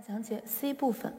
家讲解 C 部分。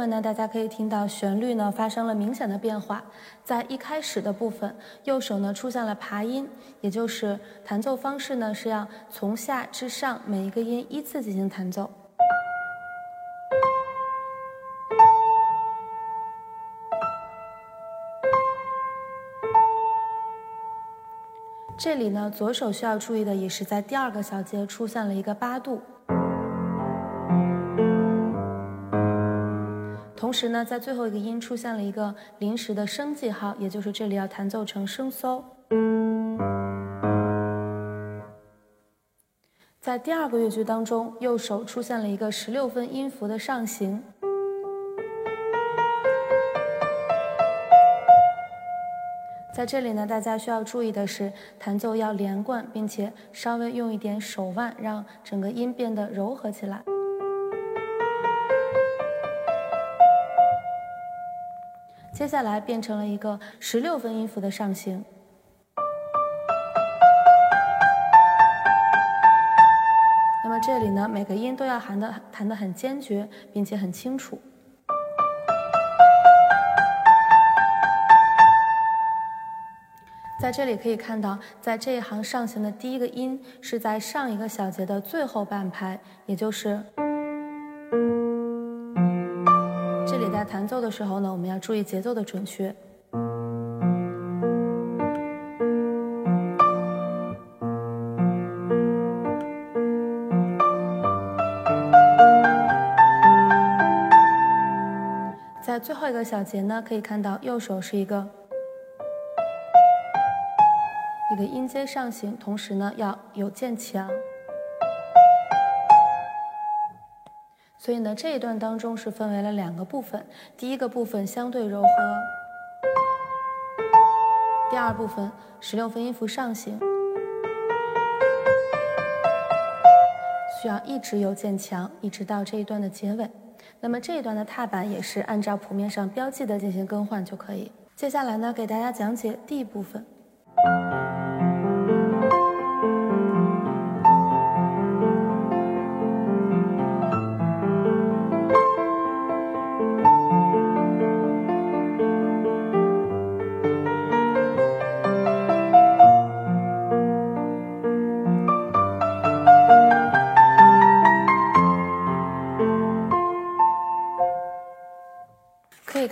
分呢，大家可以听到旋律呢发生了明显的变化。在一开始的部分，右手呢出现了爬音，也就是弹奏方式呢是要从下至上每一个音依次进行弹奏。这里呢，左手需要注意的也是在第二个小节出现了一个八度。同时呢，在最后一个音出现了一个临时的升记号，也就是这里要弹奏成升 so。在第二个乐句当中，右手出现了一个十六分音符的上行。在这里呢，大家需要注意的是，弹奏要连贯，并且稍微用一点手腕，让整个音变得柔和起来。接下来变成了一个十六分音符的上行，那么这里呢，每个音都要弹的弹的很坚决，并且很清楚。在这里可以看到，在这一行上行的第一个音是在上一个小节的最后半拍，也就是。弹奏的时候呢，我们要注意节奏的准确。在最后一个小节呢，可以看到右手是一个一个音阶上行，同时呢要有渐强。所以呢，这一段当中是分为了两个部分，第一个部分相对柔和，第二部分十六分音符上行，需要一直有渐强，一直到这一段的结尾。那么这一段的踏板也是按照谱面上标记的进行更换就可以。接下来呢，给大家讲解 D 部分。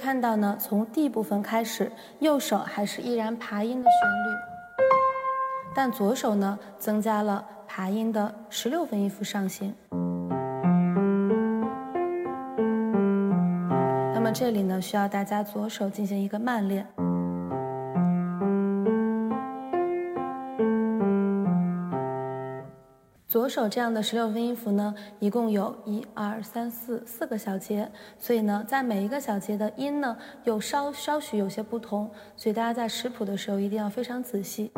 看到呢，从 D 部分开始，右手还是依然爬音的旋律，但左手呢增加了爬音的十六分音符上行。那么这里呢，需要大家左手进行一个慢练。左手这样的十六分音符呢，一共有一二三四四个小节，所以呢，在每一个小节的音呢，又稍稍许有些不同，所以大家在识谱的时候一定要非常仔细。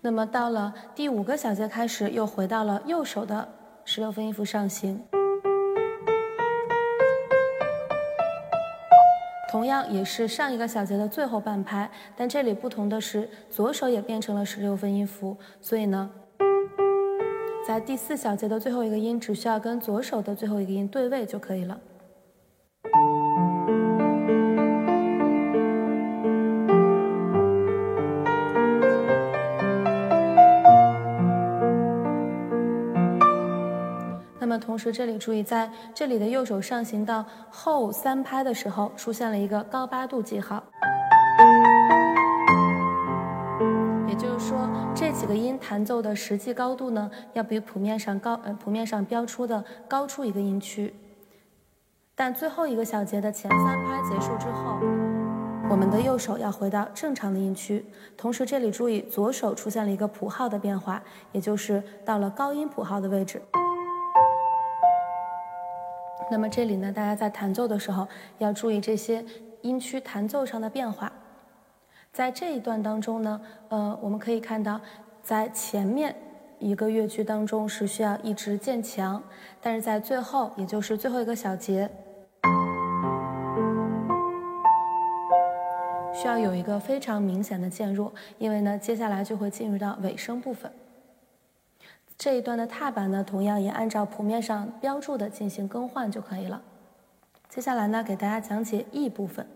那么到了第五个小节开始，又回到了右手的。十六分音符上行，同样也是上一个小节的最后半拍，但这里不同的是，左手也变成了十六分音符，所以呢，在第四小节的最后一个音，只需要跟左手的最后一个音对位就可以了。同时，这里注意，在这里的右手上行到后三拍的时候，出现了一个高八度记号，也就是说，这几个音弹奏的实际高度呢，要比谱面上高，呃，谱面上标出的高出一个音区。但最后一个小节的前三拍结束之后，我们的右手要回到正常的音区，同时这里注意左手出现了一个谱号的变化，也就是到了高音谱号的位置。那么这里呢，大家在弹奏的时候要注意这些音区弹奏上的变化。在这一段当中呢，呃，我们可以看到，在前面一个乐句当中是需要一直渐强，但是在最后，也就是最后一个小节。需要有一个非常明显的渐弱，因为呢，接下来就会进入到尾声部分。这一段的踏板呢，同样也按照谱面上标注的进行更换就可以了。接下来呢，给大家讲解 E 部分。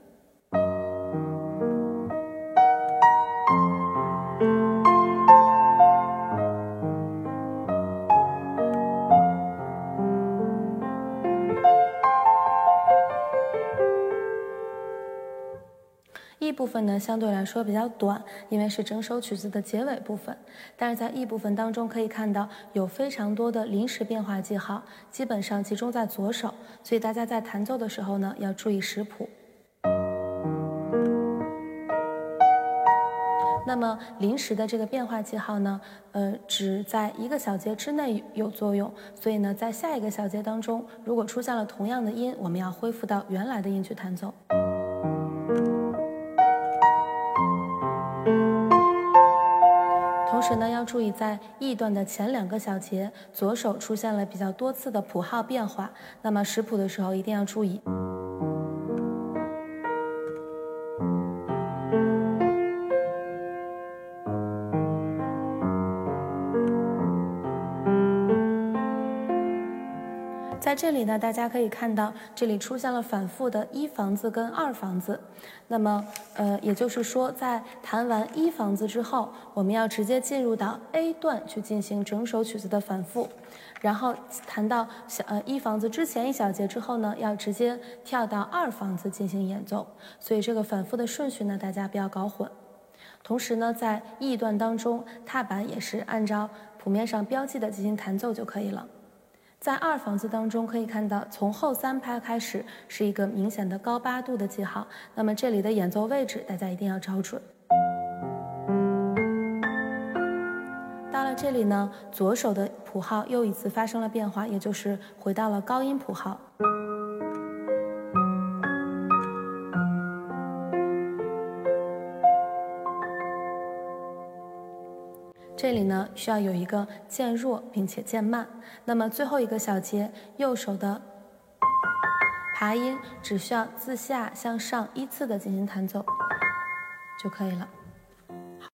部分呢相对来说比较短，因为是整首曲子的结尾部分。但是在 E 部分当中可以看到有非常多的临时变化记号，基本上集中在左手，所以大家在弹奏的时候呢要注意识谱。那么临时的这个变化记号呢，呃，只在一个小节之内有作用，所以呢在下一个小节当中，如果出现了同样的音，我们要恢复到原来的音去弹奏。同时呢，要注意在 E 段的前两个小节，左手出现了比较多次的谱号变化，那么识谱的时候一定要注意。在这里呢，大家可以看到，这里出现了反复的一房子跟二房子。那么，呃，也就是说，在弹完一房子之后，我们要直接进入到 A 段去进行整首曲子的反复，然后弹到小呃一房子之前一小节之后呢，要直接跳到二房子进行演奏。所以这个反复的顺序呢，大家不要搞混。同时呢，在 E 段当中，踏板也是按照谱面上标记的进行弹奏就可以了。在二房子当中可以看到，从后三拍开始是一个明显的高八度的记号。那么这里的演奏位置大家一定要找准。到了这里呢，左手的谱号又一次发生了变化，也就是回到了高音谱号。这里呢需要有一个渐弱并且渐慢，那么最后一个小节右手的爬音只需要自下向上依次的进行弹奏就可以了。